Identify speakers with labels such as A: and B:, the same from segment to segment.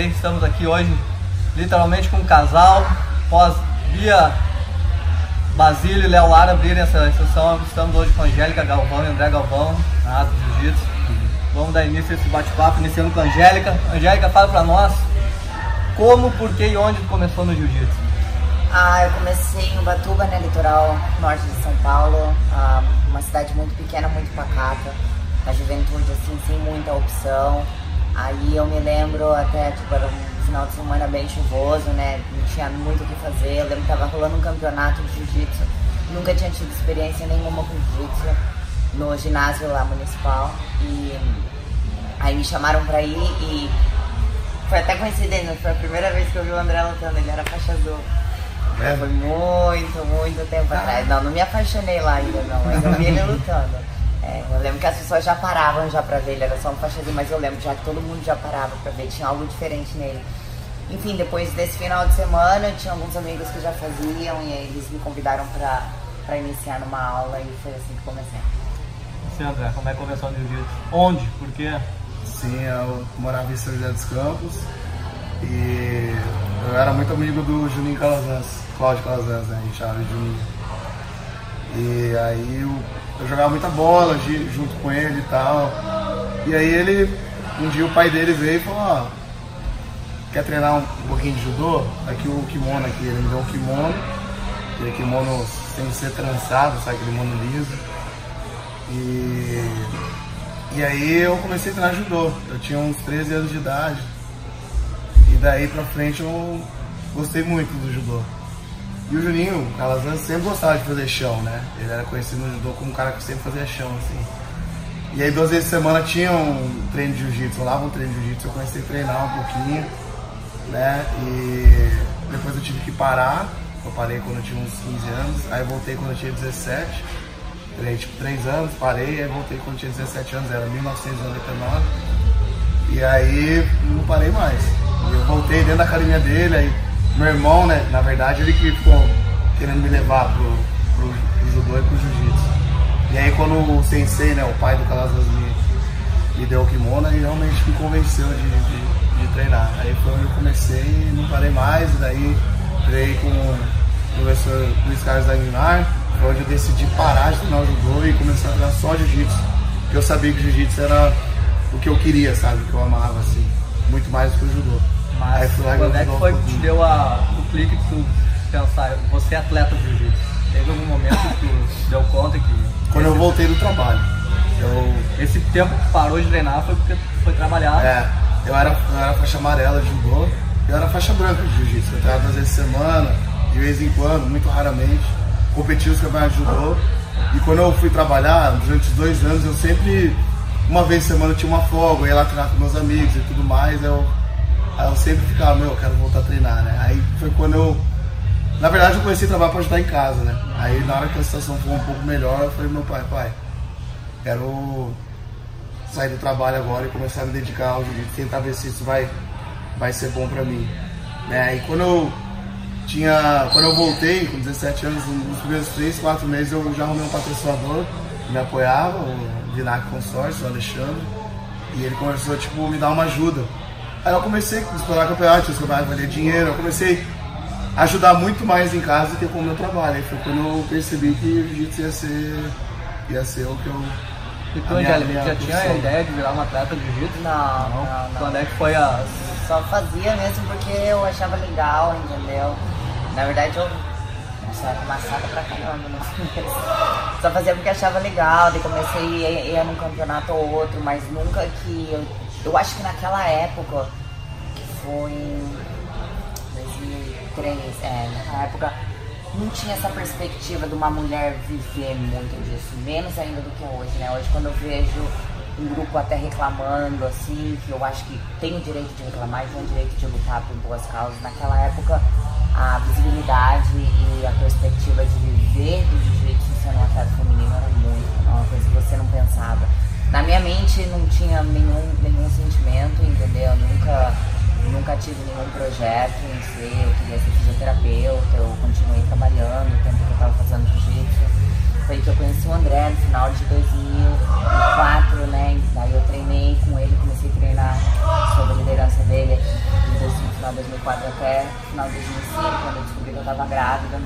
A: Estamos aqui hoje literalmente com um casal. Pós via Basílio e Léo Lara abrirem essa sessão. Estamos hoje com a Angélica Galvão e André Galvão, na Ata Jiu-Jitsu. Vamos dar início a esse bate-papo, iniciando com a Angélica. Angélica, fala pra nós como, por que e onde começou no Jiu-Jitsu.
B: Ah, eu comecei em Ubatuba, né, litoral norte de São Paulo, ah, uma cidade muito pequena, muito pacata, a juventude assim, sem muita opção. Aí eu me lembro até, tipo, era um final de semana bem chuvoso, né, não tinha muito o que fazer. Eu lembro que tava rolando um campeonato de jiu-jitsu, nunca tinha tido experiência nenhuma com jiu-jitsu no ginásio lá municipal. E aí me chamaram pra ir e foi até coincidência, foi a primeira vez que eu vi o André lutando, ele era faixa azul.
C: É?
B: Foi muito, muito tempo atrás. Não, não me apaixonei lá ainda não, mas eu vi ele lutando. É, eu lembro que as pessoas já paravam já pra ver, ele era só um faixa azul, mas eu lembro já que todo mundo já parava pra ver, tinha algo diferente nele. Enfim, depois desse final de semana, eu tinha alguns amigos que já faziam e aí eles me convidaram pra, pra iniciar numa aula e foi assim que comecei.
A: Você, André, como é que começou no Jiu-Jitsu? Onde? Por quê?
C: Sim, eu morava em São José dos Campos e eu era muito amigo do Juninho Calazans, Cláudio Calazans, né? A gente chamava de Juninho. E aí eu, eu jogava muita bola junto com ele e tal. E aí ele, um dia o pai dele veio e falou, ó, quer treinar um, pouquinho de judô? Aqui o kimono aqui, ele me deu um kimono, aquele kimono sem ser trançado, sabe, aquele kimono liso. E e aí eu comecei a treinar judô. Eu tinha uns 13 anos de idade. E daí pra frente eu gostei muito do judô. E o Juninho Calazans sempre gostava de fazer chão, né? Ele era conhecido no judô como um cara que sempre fazia chão, assim. E aí duas vezes por semana tinha um treino de jiu-jitsu, rolava um treino de jiu-jitsu, eu comecei a treinar um pouquinho, né? E depois eu tive que parar, eu parei quando eu tinha uns 15 anos, aí eu voltei quando eu tinha 17. Treinei tipo 3 anos, parei, aí voltei quando tinha 17 anos, era 1999. E aí não parei mais. Eu voltei dentro da academia dele, aí meu irmão, né, na verdade ele que ficou querendo me levar pro, pro, pro judô e pro jiu-jitsu. E aí quando o sensei, né, o pai do Calazans me, me deu o kimono, aí realmente me convenceu de, de, de treinar. Aí foi onde eu comecei e não parei mais, e daí treinei com o professor Luiz Carlos Aguilar, foi onde eu decidi parar de treinar o judô e começar a treinar só jiu-jitsu. Porque eu sabia que jiu-jitsu era o que eu queria, sabe? O que eu amava, assim. Muito mais do que o judô.
A: Mas quando é que foi que te deu a, o clique de tu pensar, você é atleta de jiu-jitsu? Teve algum momento que tu deu conta que
C: Quando eu voltei do trabalho. Eu,
A: esse tempo que parou de treinar foi porque tu foi trabalhar?
C: é, eu era, eu era faixa amarela de judô, eu era faixa branca de jiu-jitsu. Eu treinava duas vezes semana, de vez em quando, muito raramente. Competia os campeonatos de judô. E quando eu fui trabalhar, durante dois anos, eu sempre, uma vez por semana, eu tinha uma folga, eu ia lá treinar com meus amigos e tudo mais. Eu, aí eu sempre ficava, meu, eu quero voltar a treinar, né? Aí foi quando eu. Na verdade, eu comecei a trabalhar para ajudar em casa, né? Aí, na hora que a situação foi um pouco melhor, eu falei, meu pai, pai, quero sair do trabalho agora e começar a me dedicar ao jiu-jitsu, tentar ver se isso vai, vai ser bom pra mim. Né? Aí quando eu tinha, quando eu voltei, com 17 anos, nos primeiros 3, 4 meses eu já arrumei um patrocinador que me apoiava, o Dinac Consórcio, o Alexandre, e ele começou tipo, me dar uma ajuda. Aí eu comecei a explorar campeonato, eu campeonato valer dinheiro, eu comecei a ajudar muito mais em casa do que com o meu trabalho. Aí foi quando eu percebi que o jiu-jitsu ia ser, ia ser o que eu.
A: E tu,
C: a
A: Angélica,
C: minha
A: já tinha a ideia de virar uma atleta de jiu-jitsu?
B: Não, não, não.
A: Quando é que foi a.
B: Só fazia mesmo porque eu achava legal, entendeu? Na verdade eu. Nossa, era amassada pra caramba no começo. Só fazia porque achava legal, daí comecei a ir, ia num campeonato ou outro, mas nunca que. Eu, eu acho que naquela época, que foi em 2003, é, naquela época não tinha essa perspectiva de uma mulher viver muito disso, menos ainda do que hoje, né? Hoje quando eu vejo um grupo até reclamando, assim, que eu acho que tem o direito de reclamar e tem o direito de lutar por boas causas. Naquela época, a visibilidade e a perspectiva de viver do jiu-jitsu sendo um atleta feminino era muito, era uma coisa que você não pensava. Na minha mente não tinha nenhum, nenhum sentimento, entendeu? Nunca, nunca tive nenhum projeto em ser, eu queria ser fisioterapeuta, eu continuei trabalhando o tempo que eu estava fazendo jiu-jitsu. Foi que eu conheci o André no final de 2004, né? Daí eu treinei com ele, comecei a treinar sob a liderança dele de final de 2004 até final de 2005, quando eu descobri que eu estava grávida.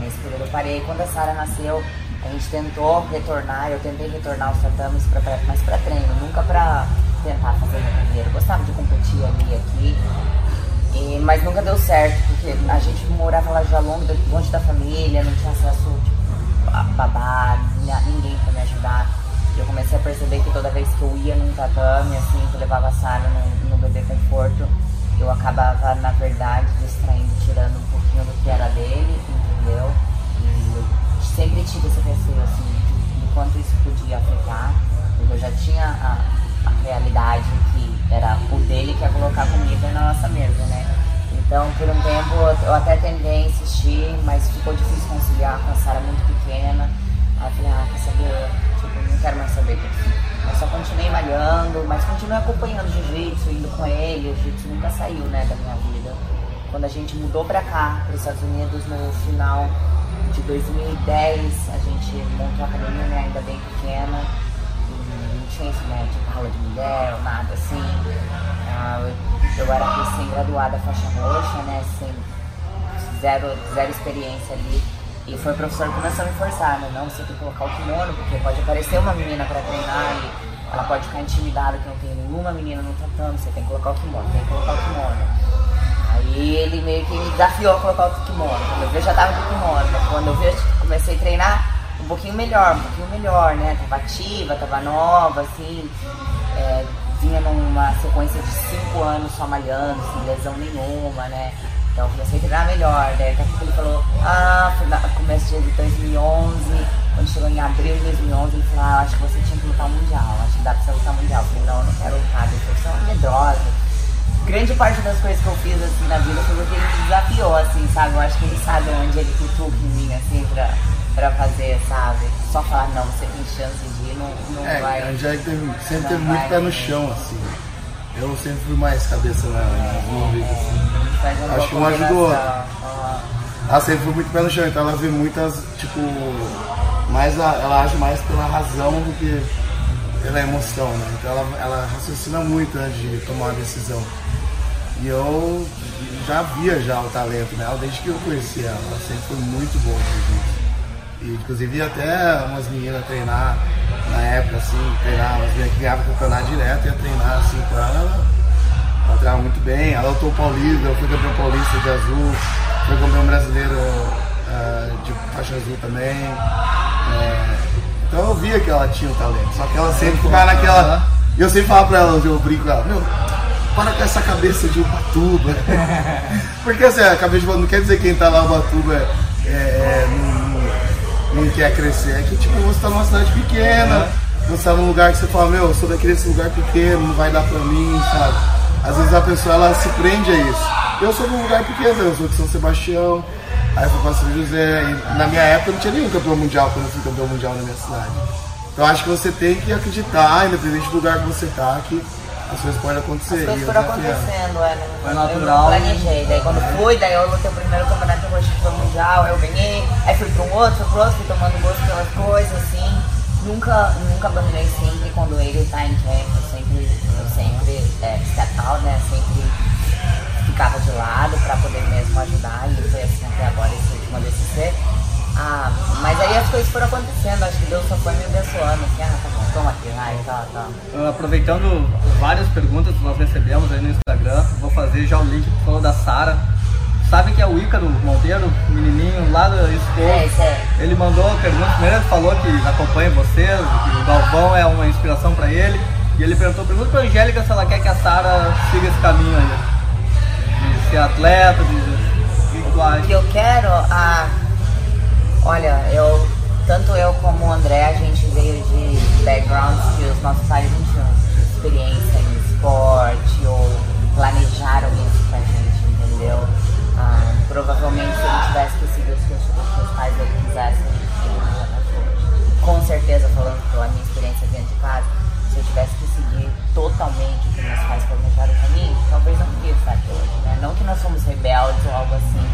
B: Nesse período eu parei. Quando a Sara nasceu, a gente tentou retornar, eu tentei retornar os tatames, pra, pra, para treino, nunca para tentar fazer minha carreira. Eu gostava de competir ali, aqui, e- mas nunca deu certo, porque a gente morava lá já longe, longe da família, não tinha acesso tipo, a babá, ninguém pra me ajudar. Eu comecei a perceber que toda vez que eu ia num tatame, assim, que eu levava a Sara no, no bebê conforto, eu acabava, na verdade, distraindo, tirando um pouquinho do que era dele, entendeu? Sempre tive esse receio, assim, de quanto isso podia afetar, eu já tinha a, a realidade que era o dele que ia colocar comida na nossa mesa, né? Então, por um tempo, eu até tentei insistir, mas ficou difícil conciliar com a Sara muito pequena. Aí eu falei, ah, quer saber? Tipo, não quero mais saber disso. Eu só continuei malhando, mas continuei acompanhando jiu-jitsu, indo com ele. O jiu-jitsu nunca saiu, né, da minha vida. Quando a gente mudou pra cá, para os Estados Unidos, no final de 2010, a gente montou a academia, né, ainda bem pequena. E não tinha isso, né, tipo aula de mulher ou nada assim. Ah, eu, era recém-graduada faixa roxa, né, sem zero, zero experiência ali. E foi o professor que começou a me forçar, né? Não, você tem que colocar o kimono, porque pode aparecer uma menina pra treinar e ela pode ficar intimidada que não tem nenhuma menina no tatame, você tem que colocar o kimono, tem que colocar o kimono. Aí ele meio que me desafiou a colocar o kimono. Quando eu vi, eu já tava de kimono. Quando eu vi, eu comecei a treinar um pouquinho melhor, um pouquinho melhor, né? Tava ativa, tava nova, assim. É, vinha numa sequência de cinco anos só malhando, sem lesão nenhuma, né? Então eu comecei a treinar melhor. Daí ele falou, ah, começo de 2011, quando chegou em abril de 2011, ele falou, ah, acho que você tinha que lutar mundial, acho que dá pra você lutar mundial. Eu falei, não, eu não quero lutar, é uma medrosa grande parte das coisas que eu fiz assim na vida foi porque ele me desafiou, assim, sabe? Eu acho que ele sabe onde ele cutuca em mim, assim, pra, pra fazer, sabe? Só falar, não, você tem chance de ir, não, não
C: É,
B: vai.
C: a Angélica teve- sempre teve muito pé no chão, assim. Eu sempre fui mais cabeça na- nas nuvens, assim.
B: uma
C: acho que um ajudou.
B: combinação. Ah,
C: Ela sempre foi muito pé no chão, então ela vê muitas, tipo, mais a- ela age mais pela razão do que pela emoção, né? Então ela, ela raciocina muito antes de tomar uma decisão. E eu já via já o talento nela desde que eu conheci ela. Ela sempre foi muito boa no jiu-jitsu. E inclusive até umas meninas treinar na época, assim, treinar, umas meninas que ganhavam campeonato direto, ia treinar assim com ela, ela, ela treinava muito bem, ela lutou paulista, eu fui campeão paulista de azul, fui campeão brasileiro ah, de faixa azul também. É, então eu via que ela tinha o talento, só que ela sempre ficava naquela. E eu sempre falava pra ela, eu brinco com ela, meu, para com essa cabeça de Ubatuba. Porque assim, a cabeça de Ubatuba não quer dizer que quem tá lá Ubatuba é, é, é, não, não- quer crescer. É que tipo, você tá numa cidade pequena, você tá num lugar que você fala, meu, eu sou daquele lugar pequeno, não vai dar pra mim, sabe? Às vezes a pessoa ela se prende a isso. Eu sou de um lugar pequeno, eu sou de São Sebastião, aí eu fui pra São José, e na minha época não tinha nenhum campeão mundial quando eu fui campeão mundial na minha cidade. Então acho que você tem que acreditar, independente do lugar que você tá, que as coisas podem acontecer.
B: As coisas
C: eu
B: foram acontecendo, é, não,
A: Foi
B: eu
A: natural.
B: não planejei. Daí quando fui, daí eu lutei o primeiro campeonato eu que foi mundial, eu ganhei, aí fui pra um outro, fui pro outro, fui tomando gosto pelas coisas, assim. Nunca, nunca abandonei sempre quando ele tá em camp, eu sempre, eu sempre é, out, né? Sempre ficava de lado pra poder mesmo ajudar e foi assim até agora esse último DCC. Ah, mas aí as coisas foram acontecendo, acho que Deus só foi me abençoando, assim, ah, tá bom, toma aqui, vai, tá, tá.
A: Uh, Aproveitando várias perguntas que nós recebemos aí no Instagram, vou fazer já o link que falou da Sara. Sabe que é o Ícaro Monteiro, o menininho lá do Expo?
B: É, é.
A: Ele mandou a pergunta, primeiro ele falou que acompanha vocês, que o Galvão é uma inspiração pra ele. E ele perguntou, pergunta pra Angélica se ela quer que a Sara siga esse caminho aí. De ser atleta, de... O que
B: eu quero, ah, olha, eu, tanto eu como o André, a gente veio de backgrounds que os nossos pais não tinham experiência em esporte ou planejaram isso pra gente, entendeu? Ah, provavelmente se ele tivesse que seguir os que os pais não aqui hoje. Com certeza, falando pela minha experiência dentro de casa, se eu tivesse que seguir totalmente o que meus pais planejaram pra mim, talvez não teria estar aqui hoje, né? Não que nós somos rebeldes ou algo assim,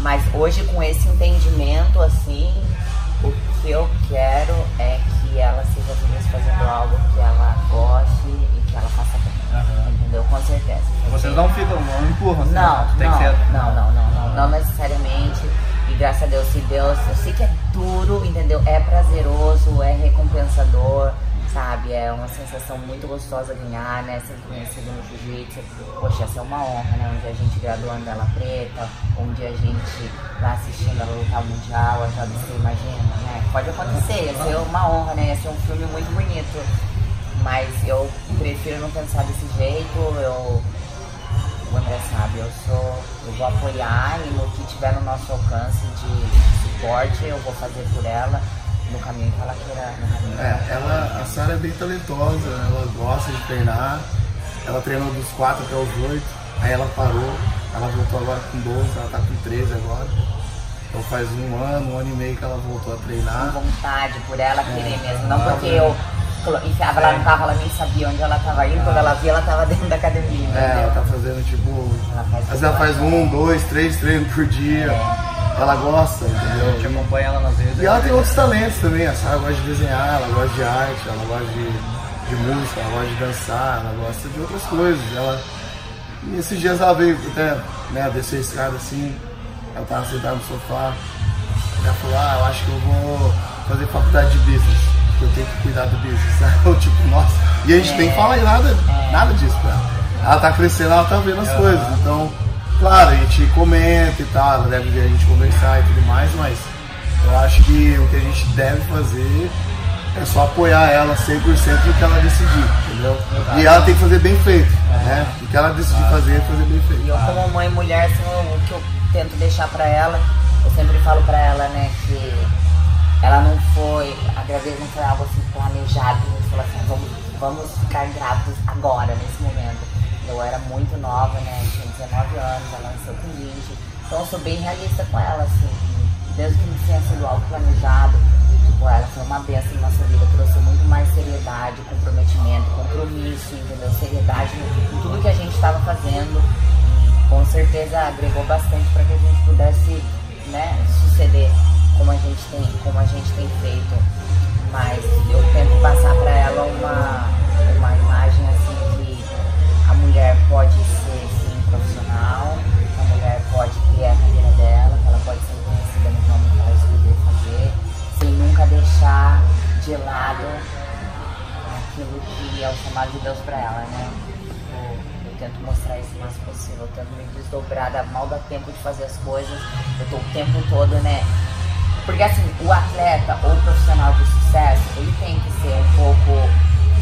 B: mas hoje com esse entendimento assim, o que eu quero é que ela seja feliz fazendo algo que ela goste e que ela faça bem. Entendeu? Com certeza.
A: Vocês não ficam, não empurram, assim,
B: Não,
A: tem
B: não,
A: que ser.
B: não, não, não, não, não necessariamente. E graças a Deus, se Deus, eu sei que é duro, entendeu? É prazeroso, é recompensador, sabe? É uma sensação muito gostosa ganhar, né? Ser conhecido no jiu-jitsu. Poxa, essa é uma honra, né? Um dia a gente graduando ela preta, um dia a gente lá assistindo ela lutar mundial, a JBC, imagina, né? Pode acontecer, ia ser uma honra, né? Ia ser um filme muito bonito. Mas eu prefiro não pensar desse jeito, eu o André sabe, eu sou. Eu vou apoiar e no que tiver no nosso alcance de suporte, eu vou fazer por ela no caminho que ela que
C: É, ela, a Sara é bem talentosa, ela gosta de treinar. Ela treinou dos 4 até os 8, aí ela parou, ela voltou agora com 12, ela tá com 13 agora. Então faz um ano, um ano e meio que ela voltou a
B: com
C: treinar.
B: vontade, por ela querer mesmo. Não
C: ela-
B: porque eu enfiava ela no carro, ela nem sabia onde ela tava indo, quando ela via, ela tava dentro da academia.
C: É, ela
B: entendeu?
C: tá fazendo tipo.
B: Ela faz
C: ela faz um, dois, três treinos por dia. Ela gosta,
A: A gente
C: entendeu?
A: acompanha ela nas redes.
C: E ela tem outros talentos também, a Sara gosta de desenhar, ela gosta de arte, ela gosta de, de música, ela gosta de dançar, ela gosta de outras coisas. Ela, e esses dias ela veio até, né, descer a escada assim, ela tava sentada no sofá, ela falou, ah, eu acho que eu vou fazer faculdade de business, que eu tenho que cuidar do business. Eu tipo, nossa, e a gente nem fala nada, nada disso pra ela. Ela tá crescendo, ela tá vendo as coisas, então, claro, a gente comenta e tal, deve a gente conversar e tudo mais, mas eu acho que o que a gente deve fazer é só apoiar ela 100% no que ela decidir, entendeu? E ela tem que fazer bem feito, né? O que ela decidir fazer, fazer bem
B: E
C: feito.
B: eu como mãe e mulher, assim, o que eu tento deixar pra ela, eu sempre falo pra ela, né, que ela não foi, a gravidez não foi algo assim planejado, a gente falou assim, vamos, vamos ficar grávidos agora, nesse momento. Eu era muito nova, né, tinha 19 anos, ela nasceu com 20, então eu sou bem realista com ela, assim, desde que não tenha sido algo planejado, tipo, ela foi uma bênção na nossa vida, trouxe muito mais seriedade, comprometimento, compromisso, entendeu? Seriedade em tudo que a gente estava fazendo e com certeza agregou bastante para que a gente pudesse, né, suceder como a gente tem, como a gente tem feito. Mas eu tento passar para ela uma pode ser sim profissional, a mulher pode criar a carreira dela, ela pode ser conhecida no ramo que ela escolher fazer, sem nunca deixar de lado aquilo que é o chamado de Deus para ela, né? Eu tento mostrar isso o máximo possível, eu tento me desdobrar, dá mal dá tempo de fazer as coisas, eu tô o tempo todo, né? Porque assim, o atleta ou o profissional de sucesso, ele tem que ser um pouco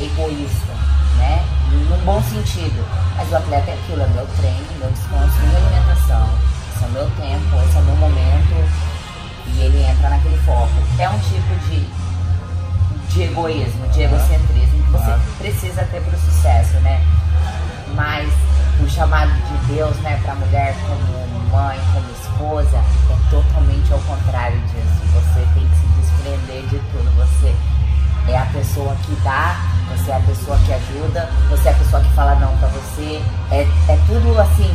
B: egoísta, né? Num bom sentido. Mas o atleta é aquilo, é meu treino, meu descanso, minha alimentação. Esse é o meu tempo, esse é o meu momento. E ele entra naquele foco. É um tipo de, de egoísmo, de egocentrismo que você precisa ter para o sucesso, né? Mas o chamado de Deus, né, para a mulher como mãe, como esposa, é totalmente ao contrário disso. Você tem que se desprender de tudo. Você é a pessoa que dá, você é a pessoa que ajuda, você é a pessoa que você. É, é tudo assim,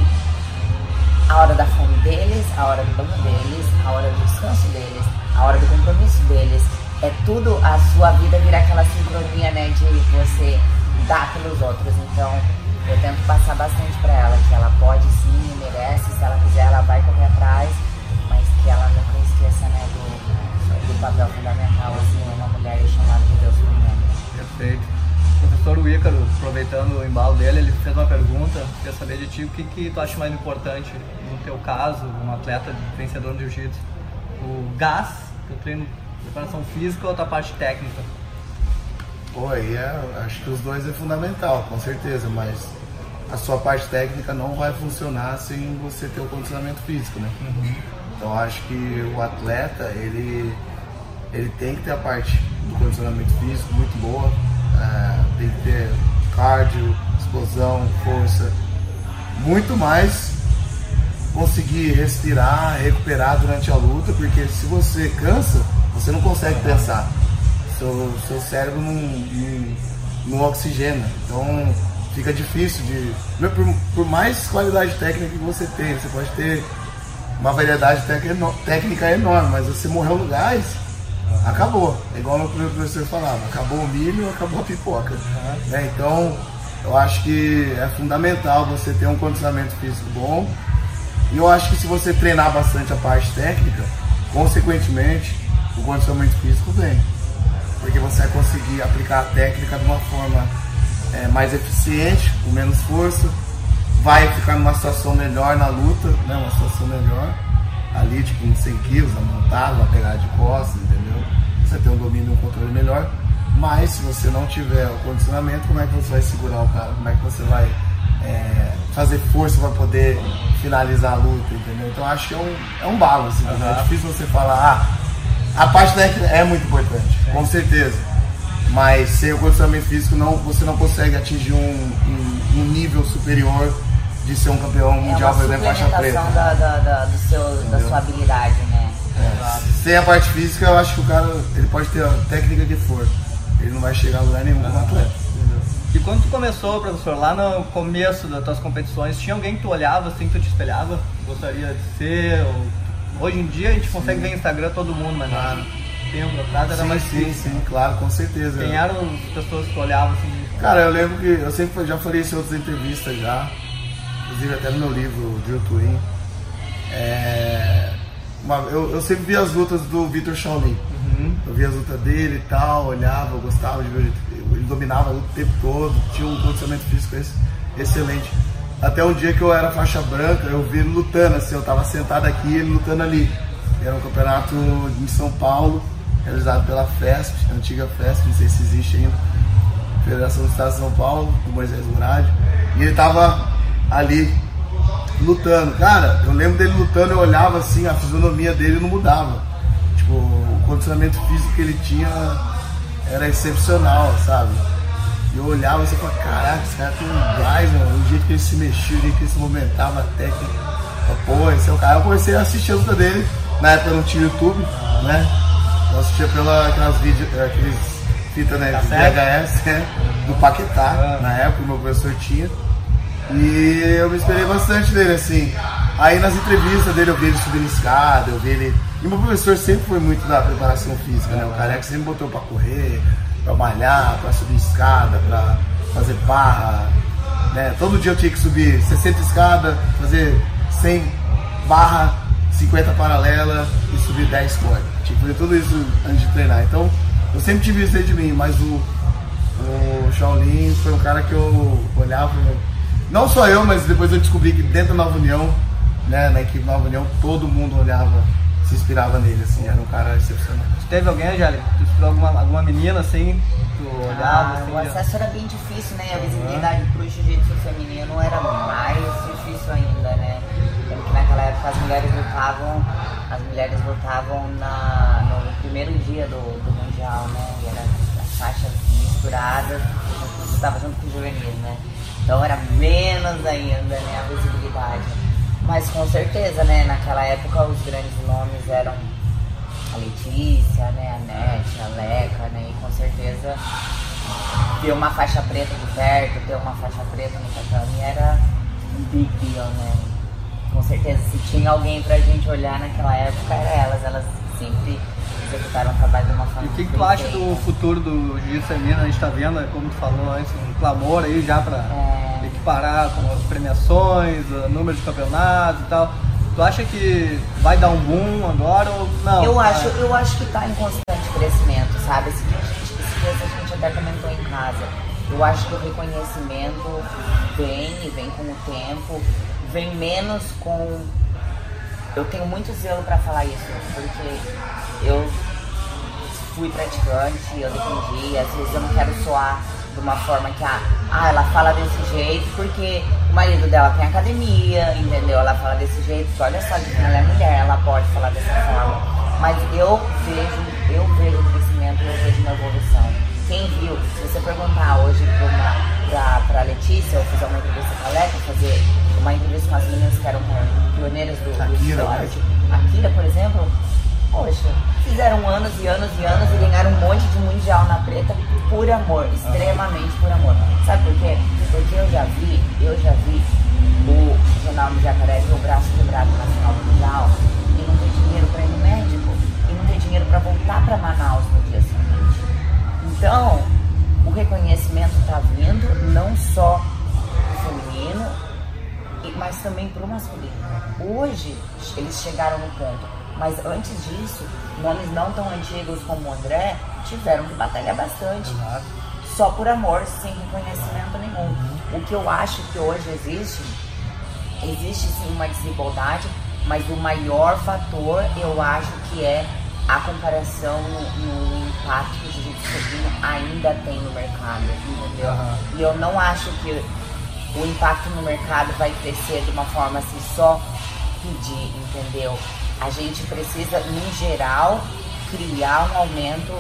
B: a hora da fome deles, a hora do banho deles, a hora do descanso deles, a hora do compromisso deles. É tudo a sua vida vira aquela sincronia, né, de você dar pelos outros. Então, eu tento passar bastante para ela que ela pode sim, merece, se ela quiser, ela vai correr atrás, mas que ela nunca esqueça, né, do, papel fundamental, assim, uma mulher chamada de Deus por.
A: Perfeito. O professor Ícaro, aproveitando o embalo dele, ele fez uma pergunta, quer saber de ti o que, que tu acha mais importante no teu caso, um atleta vencedor no jiu-jitsu? O gás, teu treino, preparação física ou a tua parte técnica?
C: Pô, aí é, acho que os dois é fundamental, com certeza, mas a sua parte técnica não vai funcionar sem você ter o condicionamento físico, né? Então acho que o atleta, ele, ele tem que ter a parte do condicionamento físico muito boa, é, tem que ter cardio, explosão, força, muito mais conseguir respirar, recuperar durante a luta, porque se você cansa, você não consegue pensar. Seu, seu cérebro não, não, não oxigena. Então fica difícil de. Por, por mais qualidade técnica que você tenha, você pode ter uma variedade técnica enorme, mas você morreu no gás, acabou. É igual o meu professor falava, acabou o milho, acabou a pipoca. Né? Então eu acho que é fundamental você ter um condicionamento físico bom. E eu acho que se você treinar bastante a parte técnica, consequentemente, o condicionamento físico vem. Porque você vai conseguir aplicar a técnica de uma forma é, mais eficiente, com menos força, vai ficar numa situação melhor na luta, né? uma situação melhor, ali tipo uns 100 quilos, montado, uma pegada de costas, entendeu? Você tem um domínio e um controle melhor. Mas se você não tiver o condicionamento, como é que você vai segurar o cara? Como é que você vai é, fazer força para poder finalizar a luta, entendeu? Então acho que é um, é um balance, entendeu? É difícil você falar, ah, a parte técnica é muito importante, com certeza. Mas sem o condicionamento físico não, você não consegue atingir um, um, um nível superior de ser um campeão
B: É
C: mundial,
B: uma
C: por exemplo, faixa preta.
B: da, da, da, do seu, da sua habilidade, né?
C: Sem a parte física, eu acho que o cara ele pode ter a técnica que for. Ele não vai chegar a lugar nenhum como atleta. entendeu?
A: E quando tu começou, professor, lá no começo das tuas competições, tinha alguém que tu olhava assim, que tu te espelhava? Gostaria de ser? Ou... Hoje em dia a gente consegue ver no Instagram todo mundo, mas
C: Claro.
A: no tempo atrás era
C: Sim,
A: mais
C: sim,
A: difícil.
C: sim, claro, com certeza.
A: Quem eram as pessoas que tu olhava assim?
C: Cara, eu lembro que eu sempre já falei isso em outras entrevistas já, inclusive até no meu livro Drill Twin. É, uma- eu, eu sempre vi as lutas do Vitor Shaolin. Eu via as lutas dele e tal, olhava, gostava de ver. ele- Ele dominava o tempo todo, tinha um condicionamento físico ex- excelente. Até um dia que eu era faixa branca, eu vi ele lutando, assim, eu tava sentado aqui e ele lutando ali. Era um campeonato em São Paulo, realizado pela FESP, a antiga FESP, não sei se existe ainda. Federação do Estado de São Paulo, do Moisés Murad, e ele tava ali lutando. Cara, eu lembro dele lutando, eu olhava assim, a fisionomia dele não mudava. Tipo, o condicionamento físico que ele tinha era excepcional, sabe? E eu olhava assim e falava, caraca, esse cara tem um gás, mano, o jeito que ele se mexia, o jeito que ele se movimentava, a técnica. Eu, Pô, esse é o cara. Eu comecei a assistir a luta dele, na época não tinha YouTube, né? Eu assistia pela aquelas vídeos, aqueles fita né? VHS, né? Do Paquetá, na época o meu professor tinha. E eu me esperei bastante dele, assim. Aí nas entrevistas dele eu vi ele subindo escada, eu vi ele. E meu professor sempre foi muito da preparação física, né? O careca sempre botou pra correr, pra malhar, pra subir escada, pra fazer barra. Né? Todo dia eu tinha que subir 60 escadas, fazer 100 barra, 50 paralela e subir 10 cordas. Tinha que fazer tudo isso antes de treinar. Então eu sempre tive isso dentro de mim, mas o, o Shaolin foi um cara que eu olhava. Não só eu, mas depois eu descobri que dentro da Nova União, né, na equipe Nova União, todo mundo olhava, se inspirava nele, assim, era um cara excepcional.
A: Teve alguém, Angélica? Tu estudou alguma, alguma menina assim? Tu olhava
B: Ah,
A: assim?
B: o
A: já-
B: acesso era bem difícil, né? A visibilidade pro jiu-jitsu feminino era mais difícil ainda, né? Lembro que naquela época as mulheres lutavam, as mulheres lutavam na, no primeiro dia do, do Mundial, né? E era as faixas misturadas, estava junto com o juvenil, né? Então era menos ainda, né, a visibilidade. Mas com certeza, né, naquela época os grandes nomes eram a Letícia, né, a Nete, a Leca, né, e com certeza ter uma faixa preta de perto, ter uma faixa preta no tatame era um big deal, né? Com certeza, se tinha alguém pra gente olhar naquela época, era elas. Elas sempre executaram o trabalho de uma
A: E o que, que tu acha do futuro do jiu-jitsu feminino? A gente tá vendo, como tu falou antes, um clamor aí já pra
B: É.
A: equiparar com as premiações, o número de campeonatos e tal. Tu acha que vai dar um boom agora ou não?
B: Eu acho, eu acho que tá em constante crescimento, sabe? Esse dia, a gente, esse dia a gente até comentou em casa. Eu acho que o reconhecimento vem e vem com o tempo, vem menos com. Eu tenho muito zelo pra falar isso, porque eu fui praticante, eu defendi, às vezes eu não quero soar de uma forma que ah, ah, ela fala desse jeito porque o marido dela tem academia, entendeu? Ela fala desse jeito, olha só, ela é mulher, ela pode falar dessa forma. Mas eu vejo, eu vejo o crescimento, eu vejo uma evolução. Quem viu, se você perguntar hoje pra, uma, pra, pra Letícia, eu fiz uma entrevista com a Leca, fazer uma entrevista com as meninas que eram pioneiras do, do
C: Akira,
B: esporte. A Kira, por exemplo, Poxa, fizeram anos e anos e anos e ganharam um monte de mundial na preta por amor, extremamente por amor. Sabe por quê? Porque eu já vi, eu já vi o Ronaldo Jacaré ter o braço quebrado na final do mundial e não ter dinheiro para ir no médico e não ter dinheiro para voltar para Manaus no dia seguinte. Então, o reconhecimento está vindo não só do feminino, mas também para o masculino. Hoje eles chegaram no ponto, mas antes disso, nomes não tão antigos como o André tiveram que batalhar bastante. Só por amor, sem reconhecimento nenhum. O que eu acho que hoje existe, existe sim uma desigualdade, mas o maior fator eu acho que é a comparação no, no impacto que o jiu-jitsu feminino ainda tem no mercado, entendeu?
A: Aham.
B: E eu não acho que o impacto no mercado vai crescer de uma forma assim só pedir, entendeu? A gente precisa, em geral, criar um aumento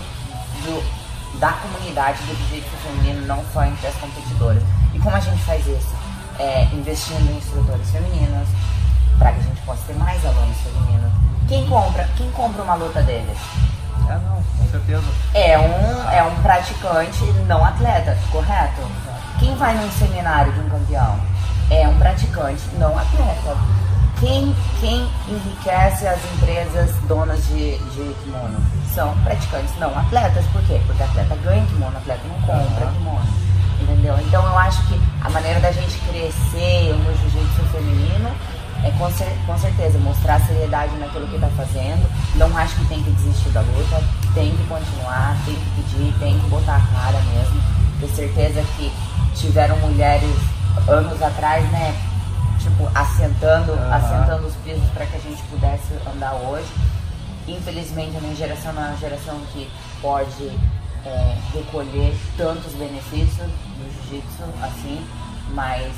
B: do- da comunidade do jiu-jitsu feminino, não só entre as competidoras. E como a gente faz isso? É, investindo em instrutores femininos, para que a gente possa ter mais alunos femininos. Quem compra, quem compra uma luta deles?
A: É, não, com certeza.
B: É um, é um praticante não atleta, correto? Quem vai num seminário de um campeão? É um praticante não atleta. Quem, quem enriquece as empresas donas de, de kimono? São praticantes não atletas. Por quê? Porque atleta ganha kimono, atleta não compra kimono. Entendeu? Então eu acho que a maneira da gente crescer no jiu-jitsu feminino é com, cer- com certeza mostrar seriedade naquilo que está fazendo. Não acho que tem que desistir da luta, tem que continuar, tem que pedir, tem que botar a cara mesmo. Ter certeza que tiveram mulheres anos atrás, né? Tipo, assentando, assentando os pisos para que a gente pudesse andar hoje. Infelizmente a minha geração não é uma geração que pode é, recolher tantos benefícios do jiu-jitsu assim, mas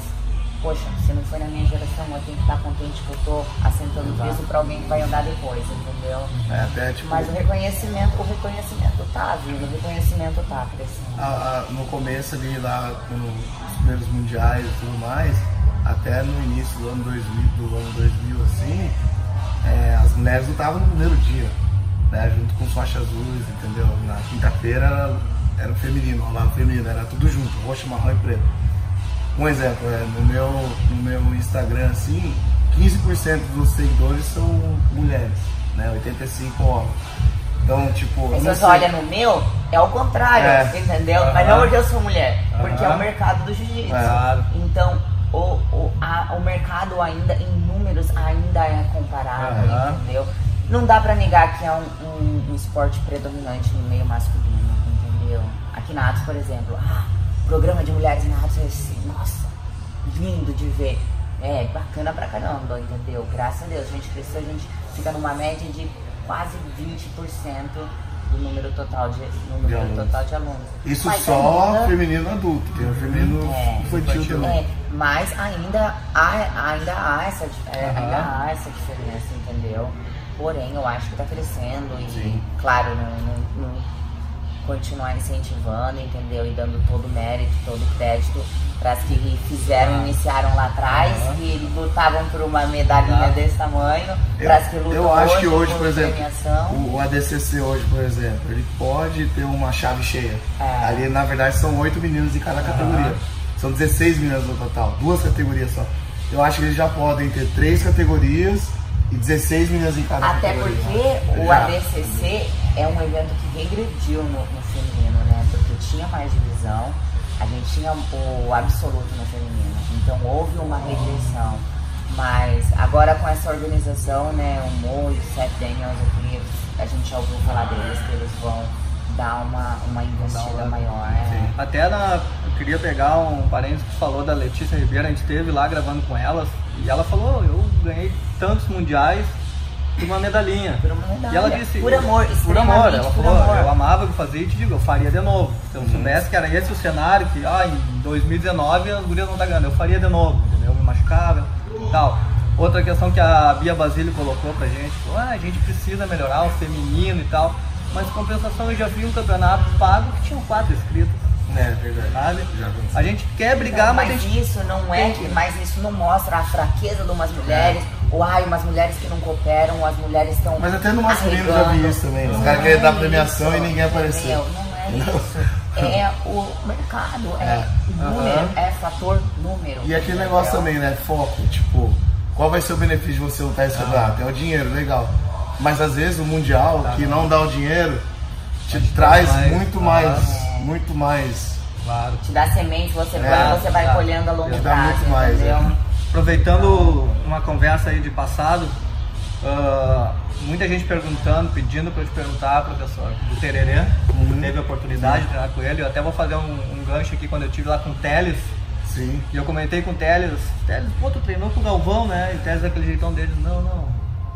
B: poxa, se não foi na minha geração, eu tenho que estar contente que eu tô assentando o piso para alguém que vai andar depois, entendeu?
C: É, até tipo,
B: Mas o reconhecimento, o reconhecimento tá vindo, o reconhecimento tá crescendo.
C: a- a- no começo ali lá, nos primeiros mundiais e tudo mais, até no início do ano 2000, do ano 2000 assim, é, as mulheres lutavam no primeiro dia, né, junto com faixas azuis, entendeu? Na quinta-feira era, era o feminino, rolava o feminino, era tudo junto, roxo, marrom e preto. Um exemplo, é, no, meu, no meu Instagram assim, 15% dos seguidores são mulheres, né, 85 homens. Então, tipo, eu
B: Mas
C: não
B: você
C: sei-
B: olha no meu, é o contrário,
C: É.
B: entendeu? Mas não porque eu sou mulher, porque é o mercado do jiu-jitsu.
A: Claro.
B: Então, o, o, a- o mercado ainda, em números, ainda é comparável, entendeu? Não dá pra negar que é um, um- um esporte predominante no meio masculino, entendeu? Aqui na Atos, por exemplo, ah, programa de mulheres na é assim, nossa, lindo de ver. É, bacana pra caramba, entendeu? Graças a Deus, a gente cresceu, a gente fica numa média de quase 20% do número total de, número
C: alunos.
B: total de alunos.
C: Isso
B: Mas
C: só
B: ainda-
C: feminino adulto, tem o feminino
B: É,
C: infantil também.
B: é, mas ainda há, ainda há essa,
A: Aham.
B: ainda há essa diferença, entendeu? Porém, eu acho que tá crescendo e,
C: Sim.
B: claro, não, não- não- continuar incentivando, entendeu? E dando todo o mérito, todo o crédito para as que fizeram,
C: Ah.
B: iniciaram lá atrás e lutavam por uma medalhinha desse tamanho, para as que lutam
C: eu acho que hoje,
B: por
C: exemplo,
B: premiação.
C: o, o ADCC hoje, por exemplo, ele pode ter uma chave cheia.
B: É.
C: Ali, na verdade, são oito meninos em cada categoria. São 16 meninas no total, duas categorias só. Eu acho que eles já podem ter três categorias e 16 meninas em cada
B: Até
C: categoria.
B: porque o
C: Já.
B: ADCC é um evento que regrediu no, no feminino, né? Porque tinha mais divisão, a gente tinha o absoluto no feminino, então houve uma regressão. Mas agora com essa organização, né, o Mo e o Seth Daniels aqui, a gente já ouviu falar deles, que eles vão dar uma, uma investida maior. é.
A: Até na, eu queria pegar um parênteses que falou da Letícia Ribeiro, a gente esteve lá gravando com elas e ela falou, eu ganhei tantos mundiais por uma medalhinha.
B: Por uma medalha.
A: E ela disse,
B: Por amor,
A: por amor, ela
B: por
A: falou,
B: amor.
A: eu amava o que fazia e te digo, eu faria de novo. Se eu soubesse que era esse o cenário, que ah, em 2019 as gurias não tá ganhando, eu faria de novo, entendeu? Me machucava e tal. Outra questão que a Bia Basílio colocou pra gente, falou, ah, a gente precisa melhorar o feminino e tal. Mas em compensação eu já vi um campeonato pago que tinham quatro inscritos,
C: É, verdade.
A: sabe? A gente quer brigar, mas, a
B: mas
A: gente
B: isso não é que, mas isso não mostra a fraqueza de umas mulheres, ou ai, umas mulheres que não cooperam, ou as mulheres estão.
C: Mas até no masculino eu já vi isso também. Os
B: Não
C: caras
B: é
C: querem dar
B: isso,
C: premiação e ninguém apareceu.
B: Não é isso. É o mercado, é, número,
A: Aham.
B: é fator número.
C: E aquele negócio também, né? Foco, tipo, qual vai ser o benefício de você lutar esse campeonato? É o dinheiro, legal. Mas às vezes o Mundial, que não dá o dinheiro, te traz
A: mais,
C: muito
A: ah,
C: mais, muito mais.
A: Claro.
B: Te dá semente, você,
C: É,
B: você vai
A: tá.
B: colhendo a longo
C: Te dá
B: prazo,
C: muito mais, é.
A: Aproveitando uma conversa aí de passado, ah, muita gente perguntando, pedindo para eu te perguntar, professor, do Tererê,
C: Uhum.
A: teve a oportunidade de treinar com ele, eu até vou fazer um, um gancho aqui quando eu estive lá com o Teles,
C: Sim.
A: e eu comentei com o Teles, Teles, pô, tu treinou com o Galvão, né? E o Teles daquele jeitão dele, não, não,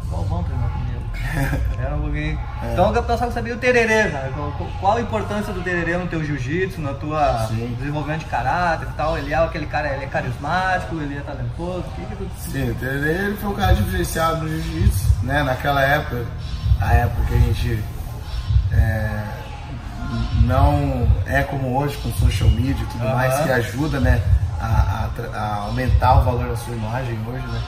A: o Galvão treinou comigo. Era um pouquinho.
C: É.
A: Então o pessoal saber o tererê, cara. Qual, a importância do tererê no teu jiu-jitsu, na tua
C: Sim.
A: desenvolvimento de caráter e tal? Ele é aquele cara, ele é carismático, ele é talentoso, o que que tu...
C: Sim, o Tererê ele foi um cara diferenciado no jiu-jitsu, né? Naquela época, a época que a gente é, não é como hoje com social media e tudo
A: Aham.
C: mais, que ajuda, né? A, a a aumentar o valor da sua imagem hoje, né?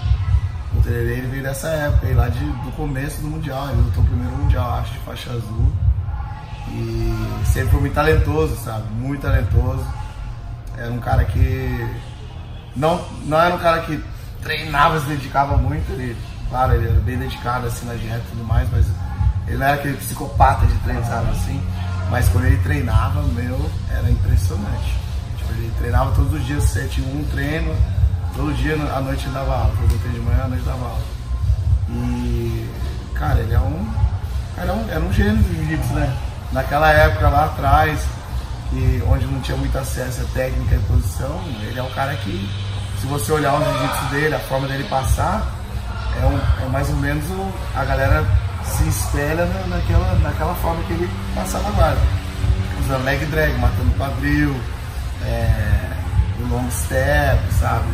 C: O Tererê ele veio dessa época, aí lá de, do começo do Mundial, ele lutou o primeiro Mundial, acho, de faixa azul. E sempre foi muito talentoso, sabe? Muito talentoso. Era um cara que não, não era um cara que treinava, se dedicava muito. Ele, claro, ele era bem dedicado assim na dieta e tudo mais, mas ele não era aquele psicopata de treino, sabe assim? Mas quando ele treinava, meu, era impressionante. Tipo, ele treinava todos os dias, 7 em 1 treino, todo dia à noite dava aula, treino de manhã à noite dava aula. E, cara, ele é um. Era um, era um gênio do jiu-jitsu, né? Naquela época lá atrás, que, onde não tinha muito acesso a técnica e posição, ele é um cara que, se você olhar o jiu-jitsu dele, a forma dele passar, é, um, é mais ou menos o, a galera se espelha na- naquela, naquela forma que ele passava agora. Usando leg drag, matando quadril, é, o long step, sabe?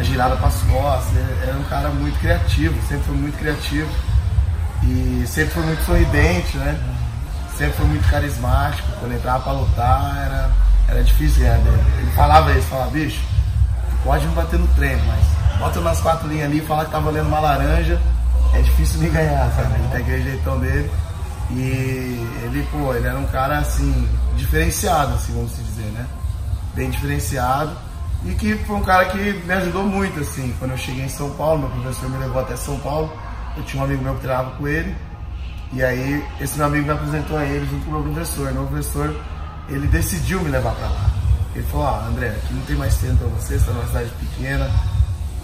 C: A girada para as costas. Ele era um cara muito criativo, sempre foi muito criativo. E sempre foi muito sorridente, né? Sempre foi muito carismático. Quando entrava pra lutar, era, era difícil ganhar dele. Ele falava isso, falava, bicho, pode me bater no treino, mas bota nas quatro linhas ali e fala que tá valendo uma laranja, é difícil me ganhar, sabe? Ele tem aquele jeitão dele. E ele, pô, ele era um cara assim, diferenciado, assim, vamos dizer, né? Bem diferenciado. E que foi um cara que me ajudou muito, assim. Quando eu cheguei em São Paulo, meu professor me levou até São Paulo. Eu tinha um amigo meu que treinava com ele. E aí, esse meu amigo me apresentou a ele junto com o meu professor. E meu professor, ele decidiu me levar pra lá. Ele falou: Ah, André, aqui não tem mais tempo pra você, você tá numa cidade pequena.